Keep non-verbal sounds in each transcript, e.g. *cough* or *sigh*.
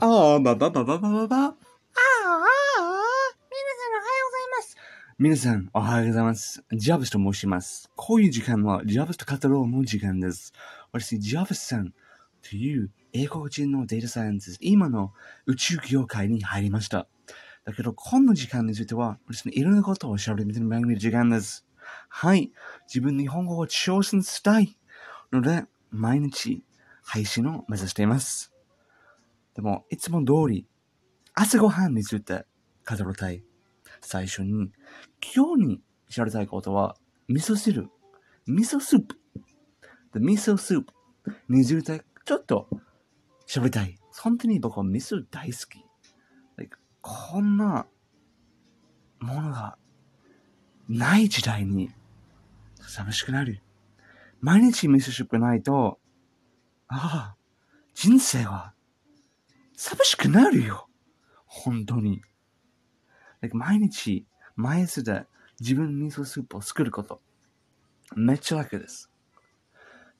ああ、ばばばばばばば。ああ、ああ、皆さんおはようございます。皆さん、おはようございます。ジャブスと申します。こういう時間は、ジャブスと語ろうの時間です。私、ジャブスさんという英国人のデータサイエンスト、今の宇宙業界に入りました。だけど、この時間については、私のいろんなことを調べてみる番組の時間です。はい。自分の日本語を挑戦したいので、毎日配信を目指しています。でも、いつも通り、朝ごはんについて語りたい。最初に、今日に知られたいことは、味噌汁、味噌スープ。で味噌スープについてちょっと喋りたい。本当に僕は味噌大好き。Like こんなものがない時代に寂しくなる。毎日味噌汁がないと、ああ、人生は寂しくなるよ。本当に。like 毎日、毎朝で自分の味噌スープを作ること。めっちゃ楽です。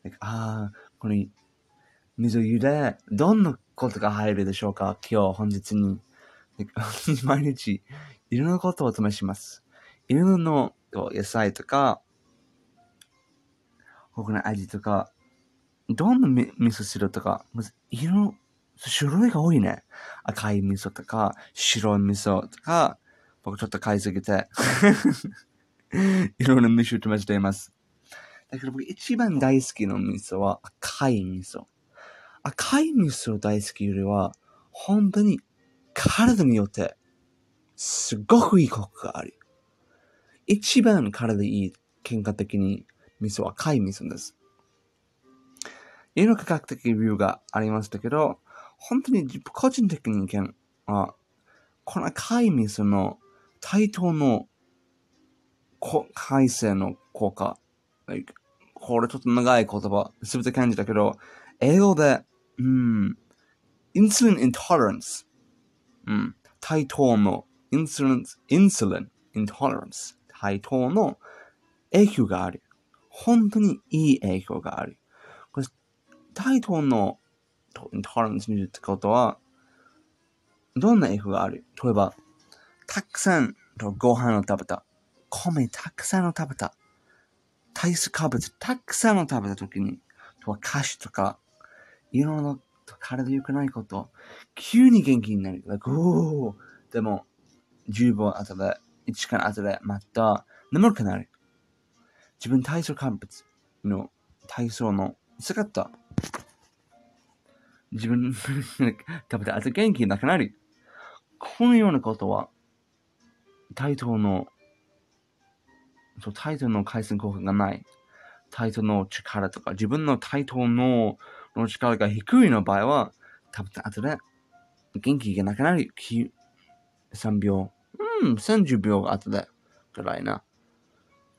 like ああ、この味噌茹で、どんなことが入るでしょうか？今日、本日に。like *laughs* 毎日、いろんなことを試します。いろんなこう野菜とか、他の味とか、どんな味噌汁とか、まず色の種類が多いね。赤い味噌とか、白い味噌とか、僕ちょっと買いすぎて、*laughs* いろんな味噌と混ぜています。だけど僕一番大好きな味噌は赤い味噌。赤い味噌大好きよりは、本当に体によって、すごくいいコクがある。一番体いい、健康的に味噌は赤い味噌です。いろいろ科学的理由がありましたけど、本当に個人的に意見は、この赤い味噌の対等のこ改正の効果、これちょっと長い言葉、すべて感じたけど、英語で、うん、インスリンイントレランス、うん、対等のインスリン、インスリンイントレランス、対等の影響がある。本当にいい影響がある。これ対等のイントレランスにいるってことは、どんな影響がある？例えば、たくさんとご飯を食べた。米たくさんを食べた。炭水化物たくさんを食べたときに、とは菓子とか、いろんな体良くないこと、急に元気になる。like でも、10分後で、1時間後で、また眠くなる。自分体操化物の体操の姿。自分 *laughs* 食べた後元気なくなる。このようなことは、対等の、そう、対等の回線効果がない。対等の力とか、自分の対等のの力が低いの場合は、食べた後で元気がなくなる。き3秒、うん、30秒後で、ぐらいな。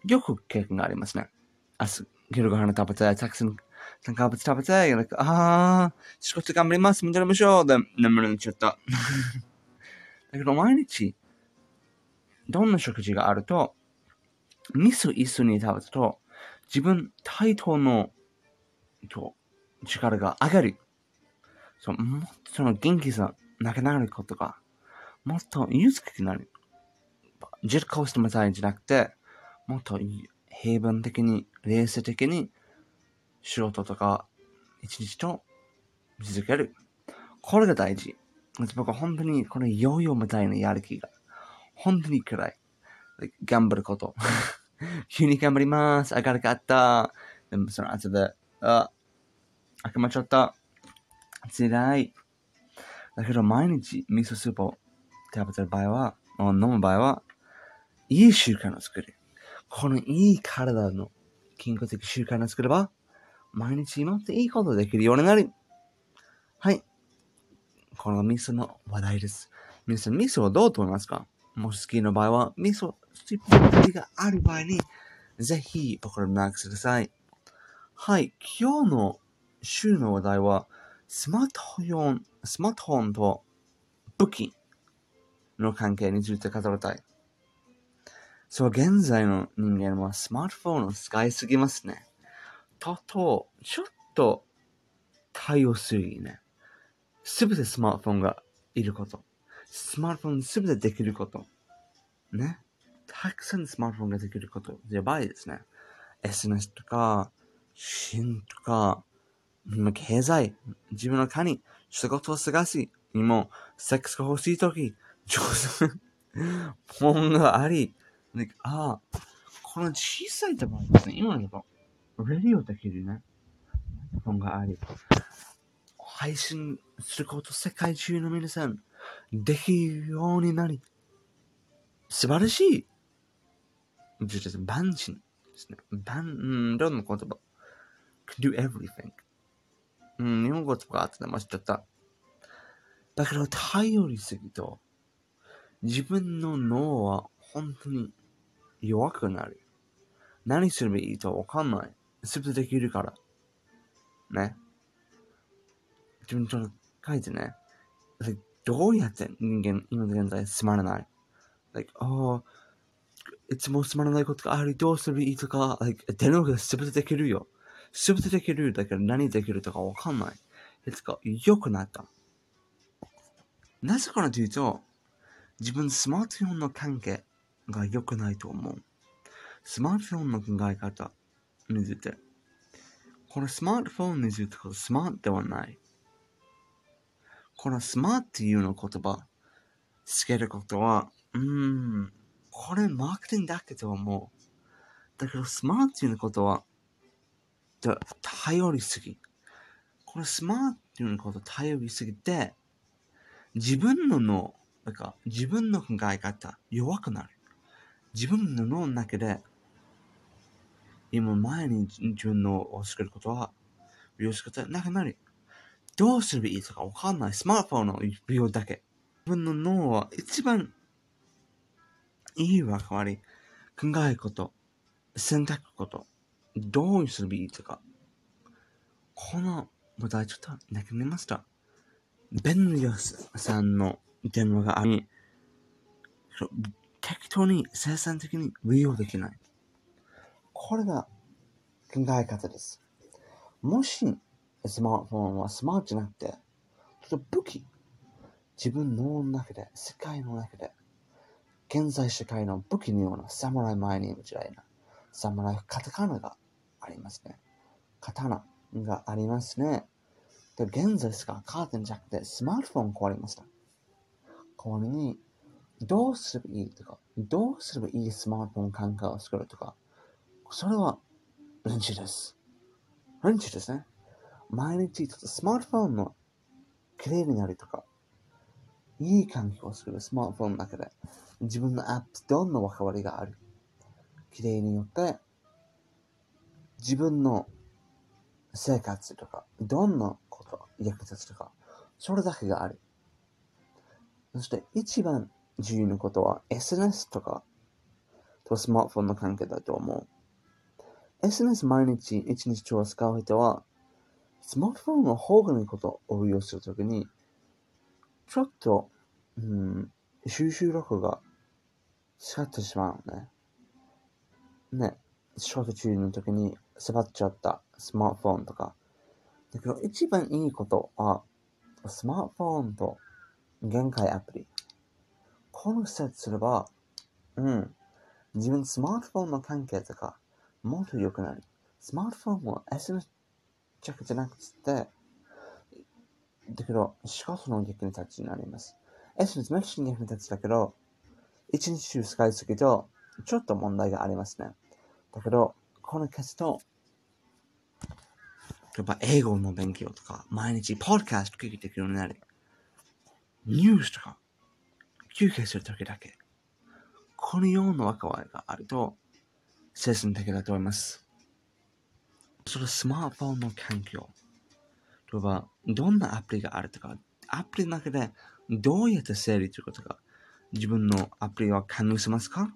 よく経験がありますね。朝、昼ご飯食べて、たくさん、炭化物食べて、like あー、仕事頑張ります、戻りましょう。で、眠るのちゃった。*laughs* だけど毎日、どんな食事があると、味噌一緒に食べると、自分対等のと力が上がる。そう、もっとその元気さなくなることが、もっと豊かになる。ジェットコーストみたいじゃなくて、もっと平凡的に、冷静的に、仕事とか、一日と続ける。これが大事。僕は本当にこのヨーヨーみたいなやる気が、本当に暗い。頑張ること。*laughs* 急に頑張ります。明るかった。でもその後で、あ、明けまっちゃった。辛い。だけど毎日味噌スープを食べてる場合は、飲む場合は、いい習慣を作る。このいい体の健康的習慣を作れば、毎日もっといいことできるようになる。はい。この味噌の話題です。皆さん、味噌はどうと思いますか？もし好きな場合は、味噌、スープがある場合に、ぜひ僕らにマークしてください。はい。今日の週の話題は、スマートフォン、スマートフォンと武器の関係について語りたい。そう、現在の人間はスマートフォンを使いすぎますね。とと、ちょっと対応するね。すべてスマートフォンがいること。スマートフォンすべてできること。ね。たくさんスマートフォンができること。やばいですね。SNS とか、新とか、経済、自分の家に仕事を探し、にも、セックスが欲しいとき、上手本があり、like ああ、この小さいところですね、今のところレディオできるね。本があり、配信すること世界中の皆さん、できるようになり、素晴らしい。実は万人ですね。万、うん、どんな言葉 can do everything. うん、日本語とかあってましたった。だから頼りすぎと、自分の脳は本当に弱くなる。何すればいいとわかんない。すべてできるから。ね。自分ちょっと書いてね。like どうやって人間、今現在つまらない？like, ああ、いつもつまらないことがある。どうすればいいとか、like, 手のがすべてできるよ。すべてできる。だから何できるとかわかんない。いつか良くなった。なぜかというと、自分スマートフォンの関係が良くないと思う。スマートフォンの考え方について。このスマートフォンについてはスマートではない。このスマートっていうの言葉、つけることは、うん、これマーケティングだけと思う。だけどスマートっていうことは、頼りすぎ。このスマートっていうこと頼りすぎて、自分の脳、なんか自分の考え方弱くなる。自分の脳の中で、今前に自分のを作ることは、利用することはなくなる。どうすればいいとかわかんない。スマートフォンの利用だけ。自分の脳は一番いい役割。考えこと、選択こと、どうすればいいとか。この話題ちょっとなくなりました。ベンリオスさんの電話があり、適当に生産的に利用できない。これが考え方です。もし、スマートフォンはスマートじゃなくて、ちょっと武器。自分の脳の中で、世界の中で、現在社会の武器のようなサムライ前に時代な、サムライカタカナがありますね。刀がありますね。で、現在ですが、カーテンじゃなくて、スマートフォン壊れました。代わりに、どうすればいいとか、どうすればいいスマートフォン感覚を作るとか、それは練習です。練習ですね。毎日ちょっとスマートフォンの綺麗になるとか、いい環境を作るスマートフォンの中で、自分のアップどんな関わりがある。綺麗によって、自分の生活とか、どんなこと役立つとか、それだけがある。そして一番重要なことは SNS とかとスマートフォンの関係だと思う。SNS 毎日一日中使う人は、スマートフォンの方がのことを利用するときに、ちょっと、うん、収集力が使ってしまうね。ね、仕事中の時に触っちゃったスマートフォンとか。だけど一番いいことは、スマートフォンと限界アプリ。このセットすれば、うん、自分スマートフォンの関係とか、もっと良くなる。スマートフォンは SNS チェックじゃなくて、だけど、仕事の役に立ちになります。SNS めっちゃ役に立つだけど、一日中使いすぎると、ちょっと問題がありますね。だけど、この消すと、やっぱ英語の勉強とか、毎日ポッドキャスト聞いていくようになる。ニュースとか、休憩するときだけ。このような若いがあると、精神的だと思います。それスマートフォンの環境。例えば、どんなアプリがあるとか、アプリの中でどうやって整理することか、自分のアプリは管理しますか？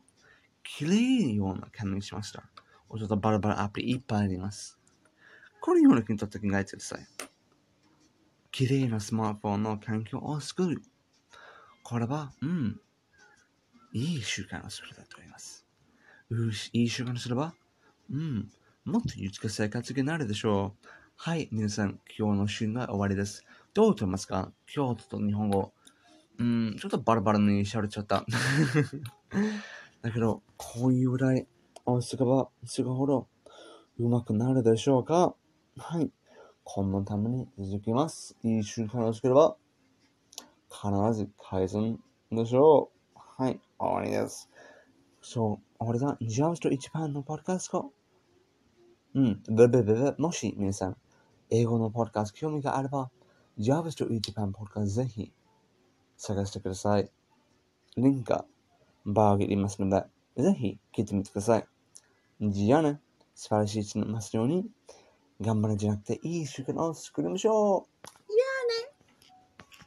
綺麗なような管理しました。ちょっとバラバラアプリいっぱいあります。このようなにとって考えてください。綺麗なスマートフォンの環境を作る。これは、うん、いい習慣をするだと思います。うしいい習慣をすれば、うん、もっと豊か生活になるでしょう。はい、皆さん、今日の週が終わりです。どうと言いますか？京都と日本語。うん、ちょっとバラバラにしゃれちゃった。*laughs* だけど、こういうぐらいをすれば、するほど上手くなるでしょうか？はい。このために続きます。いい習慣を作れば、必ず改善でしょう。はい。終わりです。そう、終わりだ。ジャムスと一番のポッドキャスト。うん。ブブブブ。もし皆さん、英語のポッドキャスト興味があれば、ジャブスと一番ポッドキャストぜひ探してください。リンクがバーゲリますので、ぜひ聞いてみてください。じゃあね、素晴らしい一日になりますように、頑張るんじゃなくていい習慣を作りましょう。